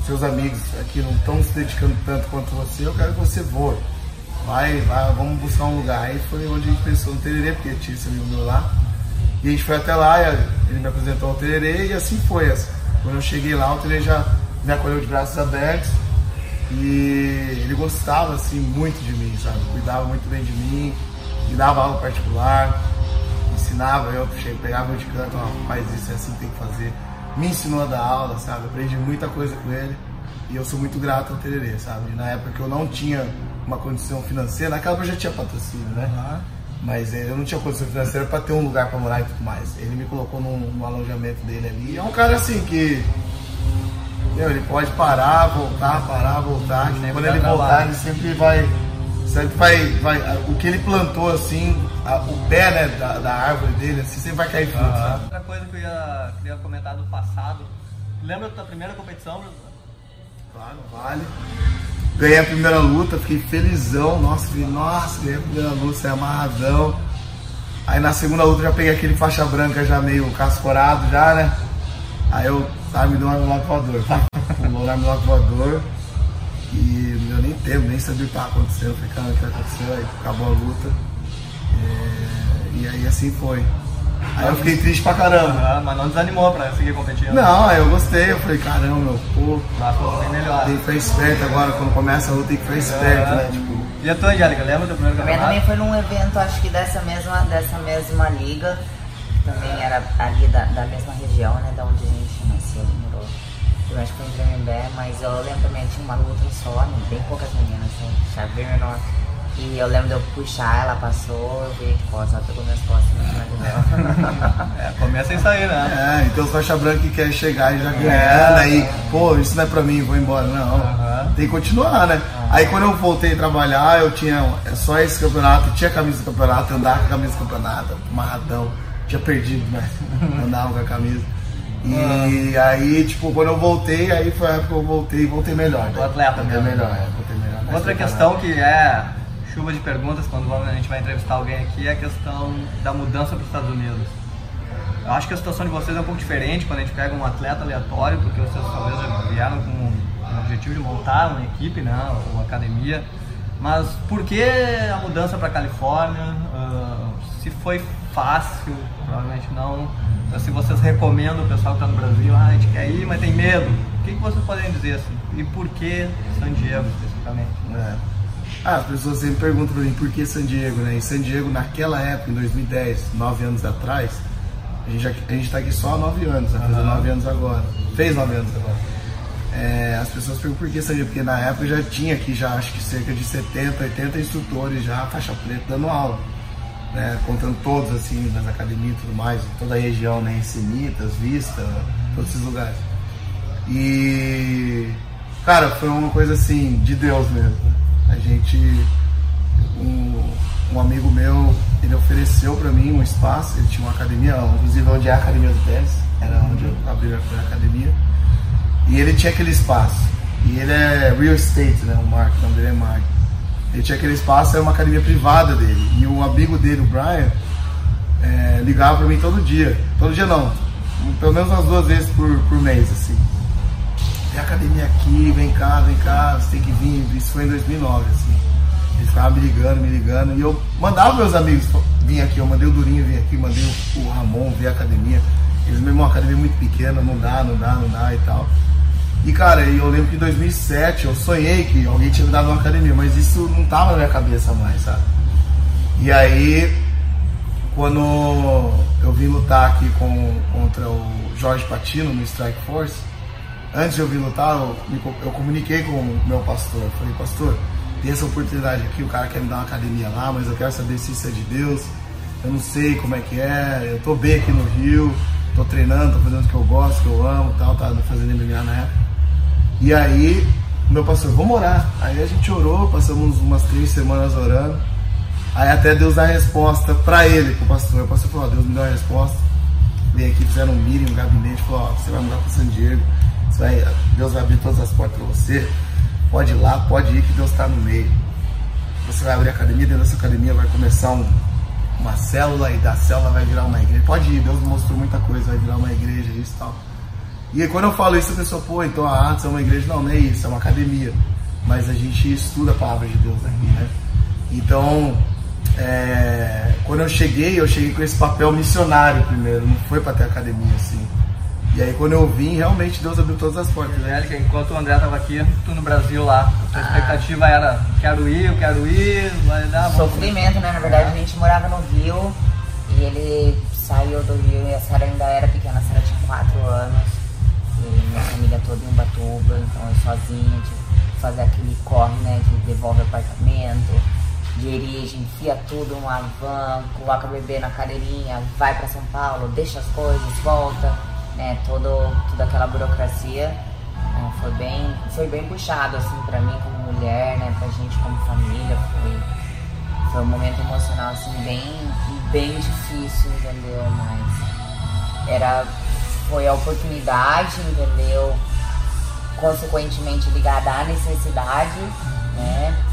C: Seus amigos aqui não estão se dedicando tanto quanto você. Eu quero que você voe. Vai, vai, vamos buscar um lugar. Aí foi onde a gente pensou no Tererê, porque tinha esse amigo meu lá. E a gente foi até lá, ele me apresentou ao Tererê e assim foi. Quando eu cheguei lá, o Tererê já me acolheu de braços abertos. E ele gostava assim muito de mim, sabe? Cuidava muito bem de mim, me dava aula particular, ensinava, eu pegava eu de canto, ó, faz isso, é assim que tem que fazer. Me ensinou a dar aula, sabe? Aprendi muita coisa com ele e eu sou muito grato ao Tererê, sabe? Na época que eu não tinha uma condição financeira, naquela época eu já tinha patrocínio, né? Mas eh, eu não tinha condição financeira para ter um lugar para morar e tudo mais. Ele me colocou num, no alojamento dele ali. E é um cara assim que. Meu, ele pode parar, voltar, parar, voltar. Quando ele
A: trabalho.
C: voltar, ele sempre vai. Sempre vai. vai o que ele plantou assim, a- o pé né, da, da árvore dele, assim, sempre vai cair fruto.
A: Outra coisa que eu ia, queria comentar do passado. Lembra da tua primeira competição, Bruno?
C: Claro, vale. Ganhei a primeira luta, fiquei felizão. Nossa, falei, nossa, ganhei a primeira luta, saí amarradão. Aí na segunda luta já peguei aquele faixa branca já meio cascorado já, né? Aí eu tava me dando um armlock voador. Pulou no armlock voador. E deu nem tempo, nem sabia o que tava acontecendo. Falei, cara, o que aconteceu? Aí acabou a luta. É, E aí assim foi. Aí eu fiquei triste pra caramba.
A: Ah, mas não desanimou pra seguir competindo.
C: Não, aí eu gostei, eu falei, caramba, meu, pô,
A: Lá ficou bem melhor.
C: tem que ficar esperto agora, quando começa a luta tem que ficar esperto, né? Tipo,
A: E a tua, Angélica, lembra do primeiro
B: A minha também
A: campeonato?
B: foi num evento, acho que dessa mesma, dessa mesma liga. Também era ali da, da mesma região, né? Da onde a gente nasceu, morou. Eu acho que foi em Tremembé, mas eu lembro também, tinha uma luta só, né, bem poucas meninas, assim, chave bem menor. E eu lembro de eu puxar, ela passou, eu vi que ela pegou minhas costas em cima de dela.
A: É, começa isso aí, né?
C: é, então os faixa branca que quer chegar e já ganhando, aí, pô, isso não é pra mim, vou embora. Não,
A: Aham.
C: tem que continuar, né? Aí quando eu voltei a trabalhar, eu tinha é só esse campeonato, tinha camisa do campeonato, eu andava com a camisa do campeonato, amarradão, tinha perdido, mas andava com a camisa. E aí, tipo, quando eu voltei, aí foi a época que eu voltei e voltei melhor.
A: O atleta
C: voltei
A: mesmo.
C: melhor, é, voltei melhor.
A: Outra questão que é chuva de perguntas quando a gente vai entrevistar alguém aqui é a questão da mudança para os Estados Unidos. Eu acho que a situação de vocês é um pouco diferente quando a gente pega um atleta aleatório, porque vocês talvez já vieram com um objetivo de montar uma equipe, né, ou academia. Mas por que a mudança para Califórnia? Ah, se foi fácil, provavelmente não. Então, se vocês recomendam o pessoal que está no Brasil, ah, a gente quer ir, mas tem medo. O que, que vocês podem dizer assim? E por que San Diego especificamente?
C: É. Ah, as pessoas sempre perguntam pra mim por que San Diego, né? Em San Diego, naquela época, em 2010, nove anos atrás, a gente, a gente tá aqui só há nove anos, vai fazer
A: Aham.
C: nove anos agora. Fez nove anos agora. É, as pessoas perguntam por que San Diego, porque na época já tinha aqui já acho que cerca de 70, 80 instrutores já, faixa preta, dando aula. Né, contando todos assim, nas academias e tudo mais, toda a região, né? Encinitas, Vista, todos esses lugares. E cara, foi uma coisa assim, de Deus mesmo. A gente. Um, um amigo meu, ele ofereceu pra mim um espaço, ele tinha uma academia, inclusive onde é a academia do tênis, era onde eu abri a academia. E ele tinha aquele espaço. E ele é real estate, né? O Mark, o nome dele é Mark. Ele tinha aquele espaço, era uma academia privada dele. E o amigo dele, o Brian, é, ligava pra mim todo dia. Todo dia não. Pelo menos umas duas vezes por, por mês, assim. Tem academia aqui, vem cá, vem cá, você tem que vir. Isso foi em 2009, assim. Ele ficava me ligando, me ligando. E eu mandava meus amigos vir aqui. Eu mandei o Durinho vir aqui, mandei o, Ramon vir à academia. Eles mesmo, uma academia muito pequena, não dá, não dá, não dá e tal. E cara, eu lembro que em 2007 eu sonhei que alguém tinha me dado uma academia, mas isso não tava na minha cabeça mais, sabe? E aí, quando eu vim lutar aqui com, contra o Jorge Patino no Strike Force, antes de eu vir lutar, eu, eu comuniquei com o meu pastor. Falei, pastor, tem essa oportunidade aqui, o cara quer me dar uma academia lá, mas eu quero saber se isso é de Deus. Eu não sei como é que é, eu tô bem aqui no Rio, tô treinando, tô fazendo o que eu gosto, que eu amo tal, tava fazendo MMA na época. E aí, meu pastor, vamos orar. Aí a gente orou, passamos umas três semanas orando. Aí até Deus dá a resposta pra ele, pro pastor. O pastor falou, ó, Deus me deu a resposta. Veio aqui, fizeram um meeting, um gabinete, falou, ó, você vai mudar para San Diego, Deus vai abrir todas as portas pra você. Pode ir lá, pode ir que Deus está no meio. Você vai abrir a academia, dentro dessa academia vai começar um- uma célula e da célula vai virar uma igreja. Pode ir, Deus mostrou muita coisa, vai virar uma igreja, isso e tal. E aí, quando eu falo isso, a pessoa, pô, então a Atos é uma igreja. Não, não é isso, é uma academia. Mas a gente estuda a palavra de Deus aqui, né? Então, é, quando eu cheguei, eu cheguei com esse papel missionário primeiro, não foi para ter academia assim. E aí, quando eu vim, realmente Deus abriu todas as portas.
A: Angélica, enquanto o André estava aqui, tu no Brasil lá, a expectativa era, quero ir, eu quero ir, vai dar, vamos...
B: Sofrimento, né? Na verdade, a gente morava no Rio e ele saiu do Rio e a Sara ainda era pequena, a Sara tinha 4 anos. E minha família toda em Ubatuba, então eu sozinha, tive que fazer aquele corre, né? De devolve apartamento. dirige, enfia tudo numa van, coloca o bebê na cadeirinha, vai para São Paulo, deixa as coisas, volta, né? Todo, toda aquela burocracia. Né? Foi bem, foi bem puxado assim para mim como mulher, né? Pra gente como família, foi, foi um momento emocional assim bem, bem difícil, entendeu? Mas era foi a oportunidade, entendeu? Consequentemente ligada à necessidade, né?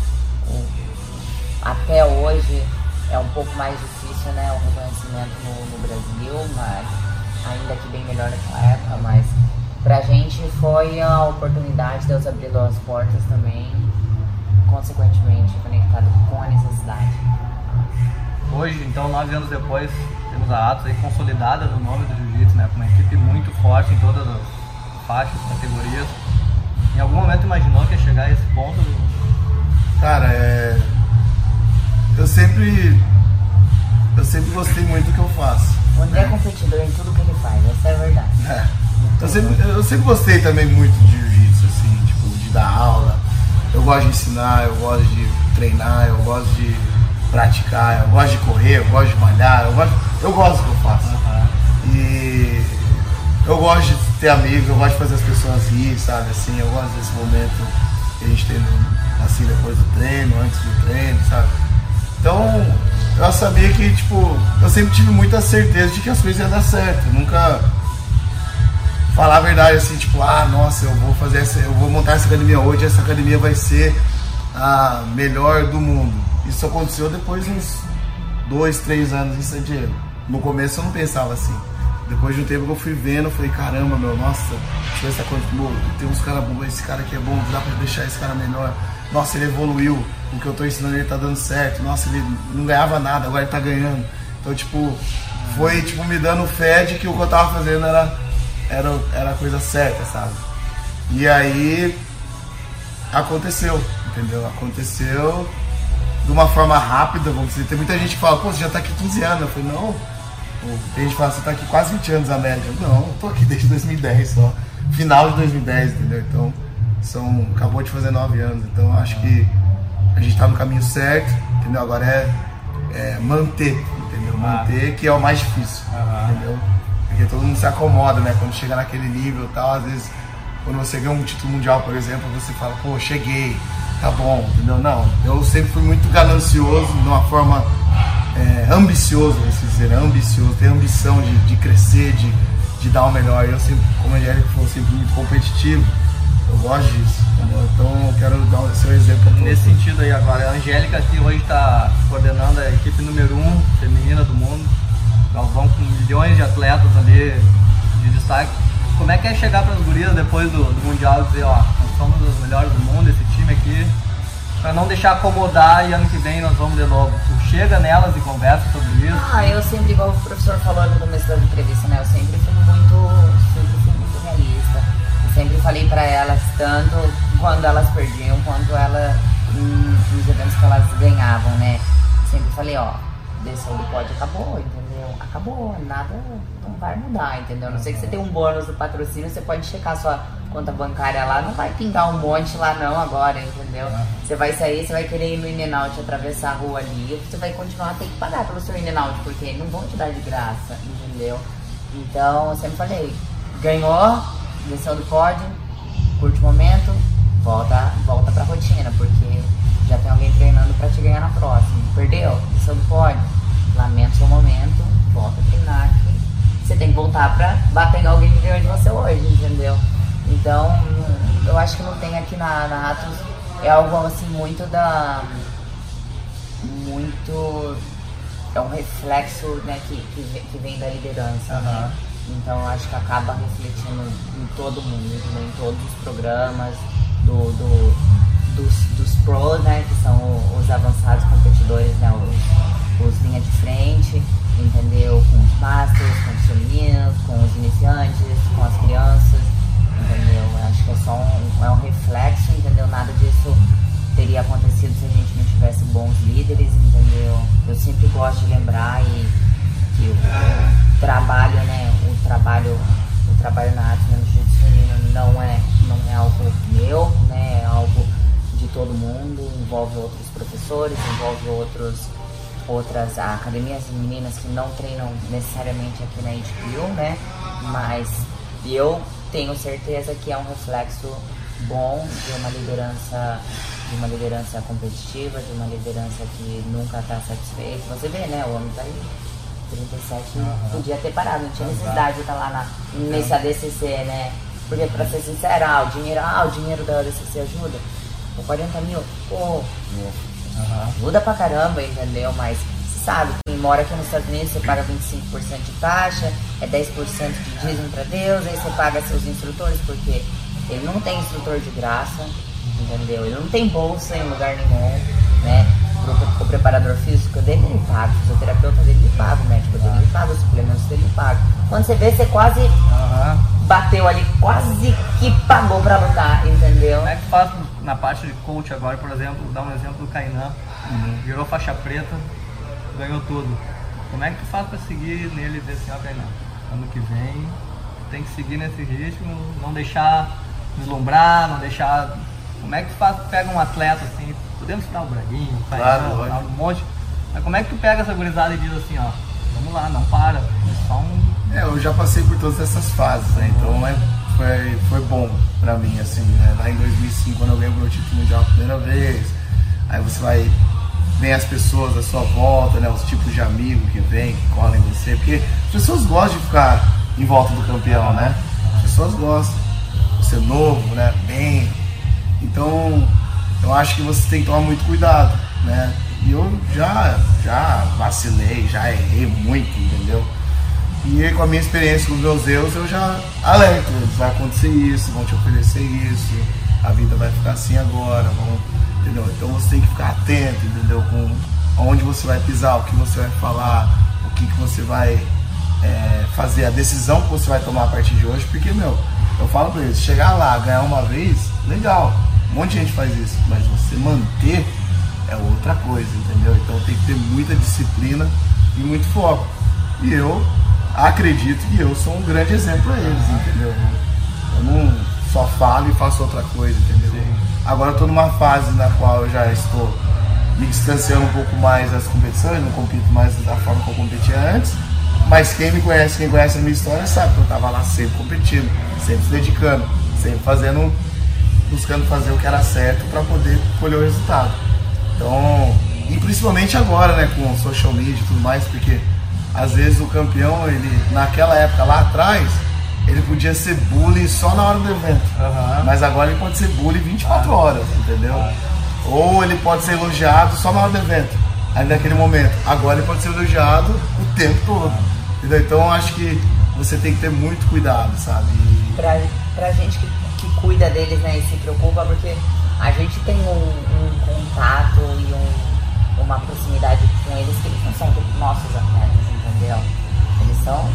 B: Até hoje é um pouco mais difícil, né? O reconhecimento no, no Brasil, mas ainda que bem melhor naquela época, mas pra gente foi a oportunidade, Deus abriu as portas também, consequentemente conectado com a necessidade.
A: Hoje, então, nove anos depois, temos a Atos aí consolidada no nome do Jiu-Jitsu, né? Com uma equipe muito forte em todas as faixas, categorias. Em algum momento imaginou que ia chegar a esse ponto?
C: Cara, é. Eu sempre. Eu sempre gostei muito do que eu faço.
B: O André é competidor em tudo que ele faz, essa é a verdade.
C: É. Eu sempre, eu sempre gostei também muito de jiu-jitsu, assim, tipo, de dar aula. Eu gosto de ensinar, eu gosto de treinar, eu gosto de praticar, eu gosto de correr, eu gosto de malhar, eu gosto, eu gosto do que eu faço. E eu gosto de ter amigos, eu gosto de fazer as pessoas rir, sabe? Assim, eu gosto desse momento que a gente tem assim depois do treino, antes do treino, sabe? Então eu sabia que, tipo, eu sempre tive muita certeza de que as coisas iam dar certo. Eu nunca falar a verdade assim, tipo, ah, nossa, eu vou fazer essa, eu vou montar essa academia hoje, essa academia vai ser a melhor do mundo. Isso aconteceu depois de uns dois, três anos em San Diego. No começo eu não pensava assim. Depois de um tempo que eu fui vendo, eu falei, caramba, meu, nossa, deixa eu ver essa coisa, pô, tem uns caras bons, esse cara aqui é bom, dá pra deixar esse cara melhor. Nossa, ele evoluiu, o que eu tô ensinando ele tá dando certo. Nossa, ele não ganhava nada, agora ele tá ganhando. Então, tipo, foi tipo me dando fé de que o que eu tava fazendo era, era, era a coisa certa, sabe? E aí aconteceu, entendeu? Aconteceu de uma forma rápida, vamos dizer. Tem muita gente que fala, pô, você já tá aqui 15 anos. Eu falei, não. Pô, Tem gente que fala, você tá aqui quase 20 anos a média. Eu, não, eu tô aqui desde 2010 só. Final de 2010, entendeu? Então, são, acabou de fazer 9 anos. Então, acho que a gente tá no caminho certo, entendeu? Agora é, é manter, entendeu? Manter, que é o mais difícil, entendeu? Porque todo mundo se acomoda, né? Quando chega naquele nível e tal, às vezes, quando você ganha um título mundial, por exemplo, você fala, pô, cheguei, tá bom, entendeu? Não, eu sempre fui muito ganancioso, de uma forma é, ambicioso, assim dizer, né? ambicioso, ter ambição de, de crescer, de, de dar o melhor. Eu sempre, como a Angélica falou, sempre muito competitivo. Eu gosto disso, entendeu? Então eu quero dar o seu exemplo.
A: Nesse sentido aí agora, a Angélica que hoje está coordenando a equipe número 1 um, feminina do mundo. Galvão com milhões de atletas ali de destaque. Como é que é chegar para as gurias depois do, do Mundial e dizer, ó, nós somos os melhores do mundo, esse time aqui, para não deixar acomodar e ano que vem nós vamos de novo. Tu chega nelas e conversa sobre isso.
B: Ah, eu sempre, igual o professor falou no começo da entrevista, né? Eu sempre fui muito, sempre fui muito realista. Eu sempre falei pra elas, tanto quando elas perdiam, quanto ela, hum, nos eventos que elas ganhavam, né? Sempre falei, ó, desceu do pódio, acabou, entendeu? Acabou, nada não vai mudar, entendeu? A não sei que você tem um bônus do patrocínio, você pode checar sua conta bancária lá, não vai pintar um monte lá não agora, entendeu? Você vai sair, você vai querer ir no in-and-out, atravessar a rua ali, você vai continuar a ter que pagar pelo seu in-and-out, porque não vão te dar de graça, entendeu? Então, eu sempre falei, ganhou, desceu do pódio, curte o momento, volta, volta pra rotina, porque já tem alguém treinando pra te ganhar na próxima. Perdeu, desceu do pódio, lamento seu momento, volta a treinar que você tem que voltar pra bater em alguém que ganhou de você hoje, entendeu? Então, eu acho que não tem aqui na, na Atos, é algo assim muito da. muito. é um reflexo né, que, que, que vem da liderança. né? Então eu acho que acaba refletindo em todo mundo, entendeu? em todos os programas, do, do- dos, dos pros, né, que são os avançados competidores, né, os, os linha de frente, entendeu? Com os masters, com os femininos, com os iniciantes, com as crianças, entendeu? Eu acho que é só um, é um reflexo, entendeu? Nada disso teria acontecido se a gente não tivesse bons líderes, entendeu? Eu sempre gosto de lembrar e que o trabalho, né, o trabalho, o trabalho na arte no jiu-jitsu feminino não é, não é algo meu, né, é algo de todo mundo, envolve outros professores, envolve outros outras academias de meninas que não treinam necessariamente aqui na HQ, né? Mas eu tenho certeza que é um reflexo bom de uma liderança de uma liderança competitiva, de uma liderança que nunca está satisfeita. Você vê, né? O homem tá aí 37 uhum. podia ter parado, não tinha necessidade de estar tá lá na, nesse ADCC, né? Porque pra ser sincero, ah, o dinheiro, ah, o dinheiro da ADCC ajuda. Com 40 mil, pô, uhum. ajuda pra caramba, entendeu? Mas sabe, mora aqui nos Estados Unidos, você paga 25% de taxa, é 10% de dízimo pra Deus, aí você paga seus instrutores, porque ele não tem instrutor de graça, entendeu? Ele não tem bolsa em lugar nenhum, né? O, o preparador físico dele ele paga, o fisioterapeuta dele ele paga, o médico dele ele paga, os suplementos dele ele paga. Quando você vê, você quase uhum. bateu ali, quase que pagou pra lutar, entendeu?
A: Como é que faz na parte de coach agora, por exemplo, dar um exemplo do Kainan, uhum. virou faixa preta, ganhou tudo. Como é que tu faz pra seguir nele e dizer assim, ó Kainan, ano que vem tem que seguir nesse ritmo, não deixar deslumbrar, não deixar como é que tu faz, pega um atleta assim, podemos citar o Braguinho, o claro, um monte, mas como é que tu pega essa gurizada e diz assim, ó, vamos lá, não para, é só um...
C: É, eu já passei por todas essas fases, né, então é, foi, foi bom pra mim, assim, né, lá em 2005, quando eu ganhei o meu título mundial a primeira vez, aí você vai, vem as pessoas à sua volta, né, os tipos de amigos que vêm, que colhem você, porque as pessoas gostam de ficar em volta do campeão, né, as pessoas gostam, você novo, né, bem, então, eu acho que você tem que tomar muito cuidado, né? E eu já, já vacilei, já errei muito, entendeu? E com a minha experiência com meus erros, eu já alerto, vai acontecer isso, vão te oferecer isso, a vida vai ficar assim agora, vão, entendeu? Então você tem que ficar atento, entendeu? Com onde você vai pisar, o que você vai falar, o que, que você vai é, fazer, a decisão que você vai tomar a partir de hoje, porque, meu, eu falo pra eles, chegar lá, ganhar uma vez, legal, um monte de gente faz isso, mas você manter é outra coisa, entendeu? Então tem que ter muita disciplina e muito foco. E eu acredito que eu sou um grande exemplo a eles, entendeu? Eu não só falo e faço outra coisa, entendeu? Agora tô numa fase na qual eu já estou me distanciando um pouco mais das competições, não compito mais da forma que eu competia antes. Mas quem me conhece, quem conhece a minha história, sabe que eu tava lá sempre competindo, sempre se dedicando, sempre fazendo buscando fazer o que era certo para poder colher o resultado. Então, e principalmente agora, né, com social media e tudo mais, porque às vezes o campeão, ele naquela época lá atrás, ele podia ser bullying só na hora do evento. Uhum. Mas agora ele pode ser bullying 24 uhum. horas, entendeu? Uhum. Ou ele pode ser elogiado só na hora do evento, aí naquele momento. Agora ele pode ser elogiado o tempo todo. Entendeu? Então eu acho que você tem que ter muito cuidado, sabe?
B: E... Pra, pra gente que que cuida deles né, e se preocupa, porque a gente tem um, um contato e um, uma proximidade com eles que eles não são nossos atletas, entendeu? Eles são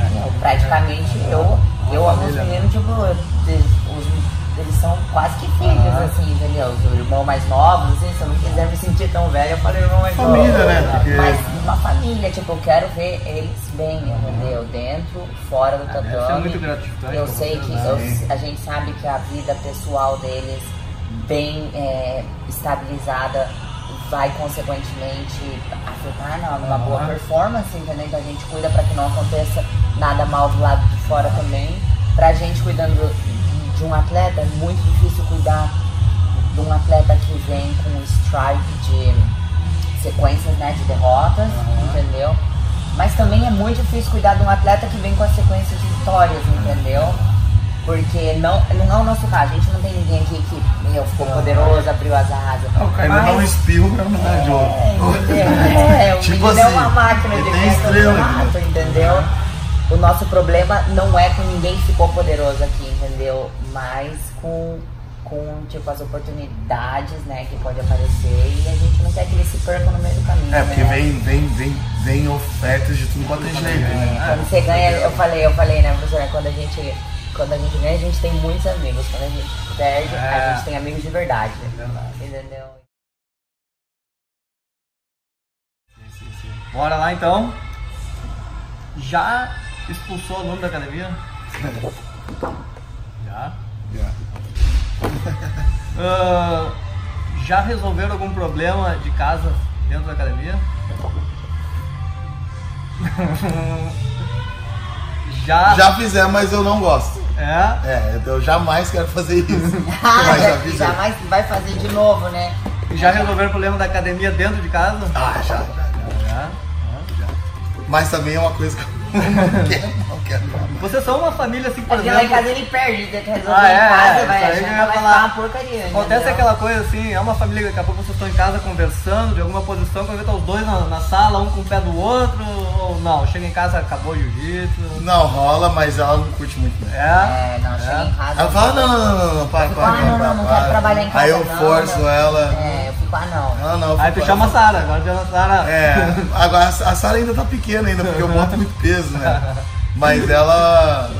B: é, praticamente eu, eu amo os meninos, tipo, os, eles são quase que filhos, assim, entendeu? O irmão mais novo, assim, se eu não quiser me sentir tão velho, eu falo irmão mais
C: família, novo. Né?
B: Porque... Mas uma família, tipo, eu quero ver eles bem, entendeu? Dentro, fora do tatame.
A: É, é muito gratificante.
B: Eu sei que eu, a gente sabe que a vida pessoal deles, bem é, estabilizada, vai consequentemente afetar numa boa performance, entendeu? Então a gente cuida para que não aconteça nada mal do lado de fora também. Pra gente cuidando de um atleta, é muito difícil cuidar de um atleta que vem com um strike de sequências né, de derrotas, uhum. entendeu? Mas também é muito difícil cuidar de um atleta que vem com a sequência de vitórias, entendeu? Porque não, não é o nosso caso, a gente não tem ninguém aqui que meu, ficou poderoso, abriu as asas.
C: Não, o cara mas... não espirro pra não dar de ouro.
B: É, é, o tipo assim, é uma assim, máquina de campeonato, entendeu? O nosso problema não é com ninguém que ficou poderoso aqui, entendeu? Mas com, com tipo, as oportunidades, né, que pode aparecer e a gente não quer que eles se percam no meio do caminho.
C: É, porque né? vem, vem, vem, vem ofertas de tudo quanto é jeito, né?
B: Quando você ganha, eu falei, eu falei, né, professora, quando a gente. Quando a gente ganha, a gente tem muitos amigos. Quando a gente perde, é. a gente tem amigos de verdade. É verdade. Entendeu?
A: Bora lá então. Já expulsou o aluno da academia? Já?
C: Já.
A: uh, Já resolveram algum problema de casa dentro da academia? já,
C: Já fizemos, mas eu não gosto.
A: É?
C: É, eu jamais quero fazer isso.
B: Ah,
C: já
B: já, jamais vai fazer de novo, né?
A: Já resolveram o problema da academia dentro de casa?
C: Ah, já, já, já.
A: É.
C: Mas também é uma coisa que eu não quero, não quero. não.
A: Vocês são uma família assim, por
B: Porque lá em
A: exemplo.
B: casa ele perde, tem que resolver
A: Ah, é,
B: em casa,
A: é,
B: vai,
A: isso
B: a
A: aí que falar.
B: uma porcaria.
A: Acontece
B: entendeu?
A: aquela coisa assim, é uma família que daqui a pouco vocês estão em casa conversando de alguma posição, quando vê tá os dois na, na sala, um com o pé do outro, ou não, chega em casa, acabou o jiu-jitsu.
C: Não, rola, mas ela não curte muito. Né?
A: É,
B: É, não, chega em casa.
C: Ela fala, não, não, não, não, não, para, para,
B: ah, não, não, não
C: para.
B: quero trabalhar em casa.
C: Aí eu
B: não,
C: forço
B: não.
C: ela.
B: É, eu fico, ah, não.
C: Não, não.
A: Aí tu chama a Sara, agora chama a Sara.
C: É, agora a a Sara ainda tá pequena ainda, porque eu boto muito peso, né? Mas ela.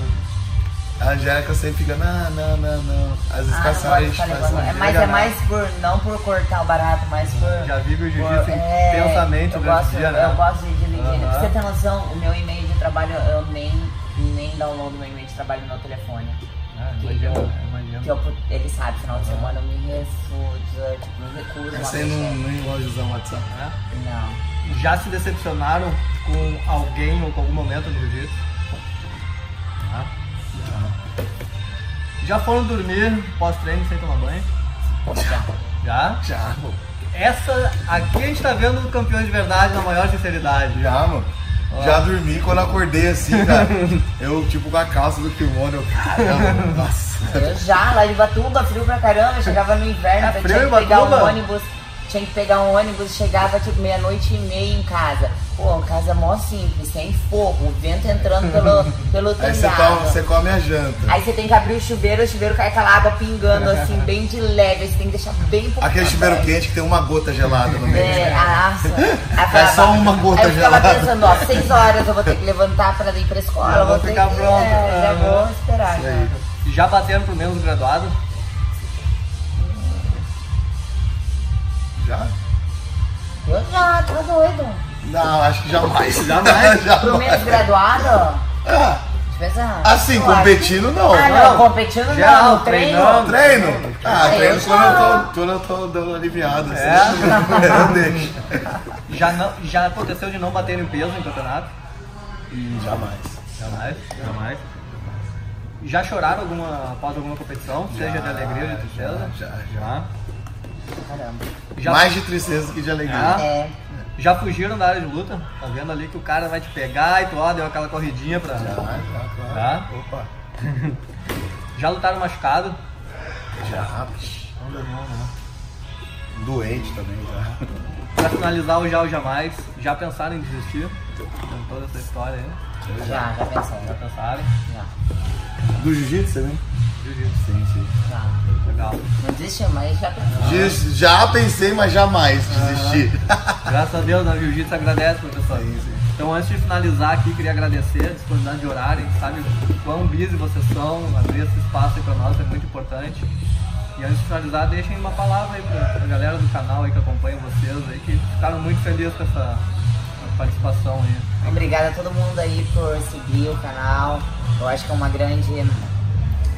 C: A Angélica sempre fica, não, não, não, não. Às vezes
B: Ah,
C: com a
B: não
C: Sara a
B: gosto de
C: gente
B: ficar
C: faz
B: levando. É, mas é
C: né?
B: mais por, não por cortar o barato, mas por...
A: Já vive o jiu-jitsu
B: é,
A: intensamente
B: eu
A: durante
B: gosto,
A: o dia, né?
B: Eu gosto de dividir. Pra você ter noção, o meu e-mail de trabalho, eu nem, nem downloado meu e-mail de trabalho no meu telefone.
A: Ah,
B: Que
A: imagina,
B: eu-
A: imagina.
B: Que eu, ele sabe, final de semana eu me refuso, tipo, me recuso.
C: Você não, nem gosta de usar o WhatsApp.
A: né?
B: Não.
A: Já se decepcionaram com alguém ou com algum momento no jiu-jitsu? Ah. Já foram dormir pós-treino sem tomar banho? Já?
C: Já,
A: Essa aqui a gente tá vendo campeões de verdade na maior sinceridade.
C: já, mano. Já dormi quando acordei assim, cara. Eu, tipo, com a calça do kimono, eu, caramba, nossa.
B: Eu já, lá de Batuba, frio pra caramba, chegava no inverno,
A: É
B: eu
A: frio
B: tinha que pegar
A: Ubatuba?
B: um ônibus, tinha que pegar um ônibus, chegava tipo meia-noite e meia em casa. Pô, casa mó simples, sem fogo, o vento entrando pelo, pelo
C: Aí você,
B: telhado.
C: toma, você come a janta.
B: Aí você tem que abrir o chuveiro, o chuveiro cai aquela água pingando assim, bem de leve, aí você tem que deixar bem pouco.
C: Aquele chuveiro quente que tem uma gota gelada no meio.
B: É, nossa. Aí eu
C: É só uma gota
B: Aí eu
C: gelada.
B: pensando, ó, seis horas eu vou ter que levantar pra ir pra escola, eu
A: vou ficar
B: que,
A: pronto.
B: É, já vou esperar. Já.
C: aí.
A: Já bateram pro menos graduado?
C: Já?
B: Eu já, tá doido.
C: Não, acho que jamais.
A: Jamais?
B: Pro menos graduado?
C: Ah,
B: pensar.
C: assim,
B: Eu
C: competindo não.
B: Ah, não, competindo
A: Já,
B: não, no treino.
A: treinando.
C: Treino? Ah, treino quando eu,
B: já.
C: tô, quando eu tô dando aliviado. Assim.
A: É?
C: eu deixo.
A: Já, não, já aconteceu de não bater em peso em campeonato?
C: E jamais.
A: Jamais, jamais. Já choraram alguma, após alguma competição? seja de alegria ou de tristeza?
C: já,
A: já.
B: Caramba.
A: Já,
C: Mais de tristeza que de alegria.
A: Ah.
B: É.
A: já fugiram da área de luta? Tá vendo ali que o cara vai te pegar e tu ó, deu aquela corridinha pra.
C: Já, já, claro.
A: Já?
C: Opa.
A: Já lutaram machucado?
C: Já.
A: Não, não, não.
C: Doente também, já.
A: Pra finalizar o já ou jamais, já pensaram em desistir? Com toda essa história aí?
B: Já, já pensei.
A: Já pensaram?
B: Já,
C: Do jiu-jitsu também? Sim.
B: já.
A: Legal.
B: Não mas já pensou.
C: Diz- Já pensei, mas jamais desisti.
A: Graças a Deus, a Jiu-Jitsu agradece, professor.
C: Sim, sim.
A: Então, antes de finalizar aqui, queria agradecer a disponibilidade de horário. A gente sabe o quão busy vocês são, abrir esse espaço aí para nós é muito importante. E antes de finalizar, deixem uma palavra aí para a galera do canal aí que acompanha vocês aí, que ficaram muito felizes com essa essa participação aí.
B: Obrigada a todo mundo aí por seguir o canal. Eu acho que é uma grande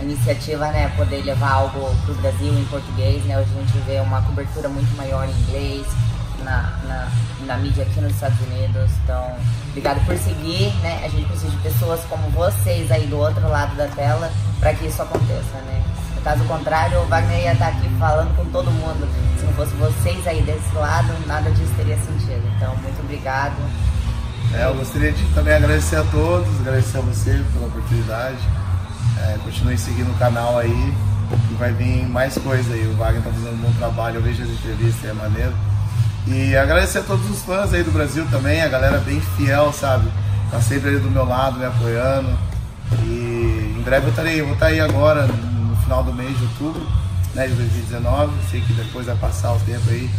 B: iniciativa, né? Poder levar algo pro Brasil em português, né? Hoje a gente vê uma cobertura muito maior em inglês, na, na, na mídia aqui nos Estados Unidos. Então, obrigado por seguir, né? A gente precisa de pessoas como vocês aí do outro lado da tela para que isso aconteça, né? Caso contrário, o Wagner ia estar aqui falando com todo mundo. Se não fosse vocês aí desse lado, nada disso teria sentido. Então, muito obrigado.
C: É, eu gostaria de também agradecer a todos, agradecer a você pela oportunidade. É, continue seguindo o canal aí, que vai vir mais coisa aí. O Wagner tá fazendo um bom trabalho, eu vejo as entrevistas, é maneiro. E agradecer a todos os fãs aí do Brasil também, a galera bem fiel, sabe? Tá sempre ali do meu lado, me apoiando. E em breve eu estarei, vou estar aí agora, no final do mês de outubro, né, de 2019. Sei que depois vai passar o tempo aí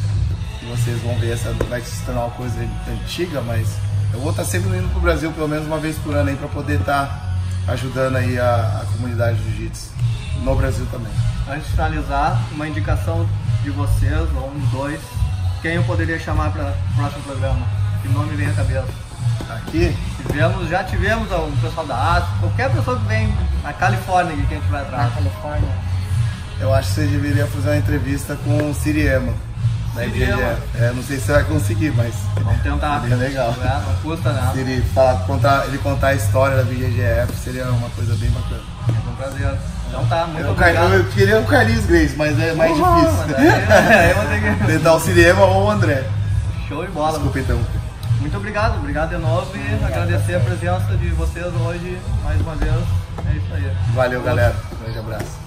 C: e vocês vão ver essa vai se tornar uma coisa antiga, mas eu vou estar sempre indo pro Brasil pelo menos uma vez por ano aí para poder estar ajudando aí a, a comunidade do Jiu-Jitsu no Brasil também.
A: Antes de finalizar, uma indicação de vocês, ou um, dois, quem eu poderia chamar para o próximo programa? Que nome vem à cabeça?
C: Aqui,
A: Tivemos, já tivemos o pessoal da Ásia, qualquer pessoa que vem na Califórnia que a gente vai
B: Na
A: atrás.
B: Califórnia.
C: eu acho que você deveria fazer uma entrevista com o Siriema. Da. IBGE. É, não sei se você vai conseguir, mas
A: Vamos tentar.
C: Seria legal.
A: É, não custa nada.
C: se ele, falar, contar, ele contar a história da BGGF seria uma coisa bem bacana.
A: É um prazer. Então tá, muito
C: Eu, Car-
A: obrigado.
C: eu queria o Carlinhos Grace, mas é mais difícil.
A: mas que-
C: Tentar o Siriema ou o André.
A: Show de bola.
C: Desculpa então.
A: Muito obrigado, obrigado de novo e agradecer a presença de vocês hoje mais uma vez. É isso aí.
C: Valeu, galera. Um grande abraço.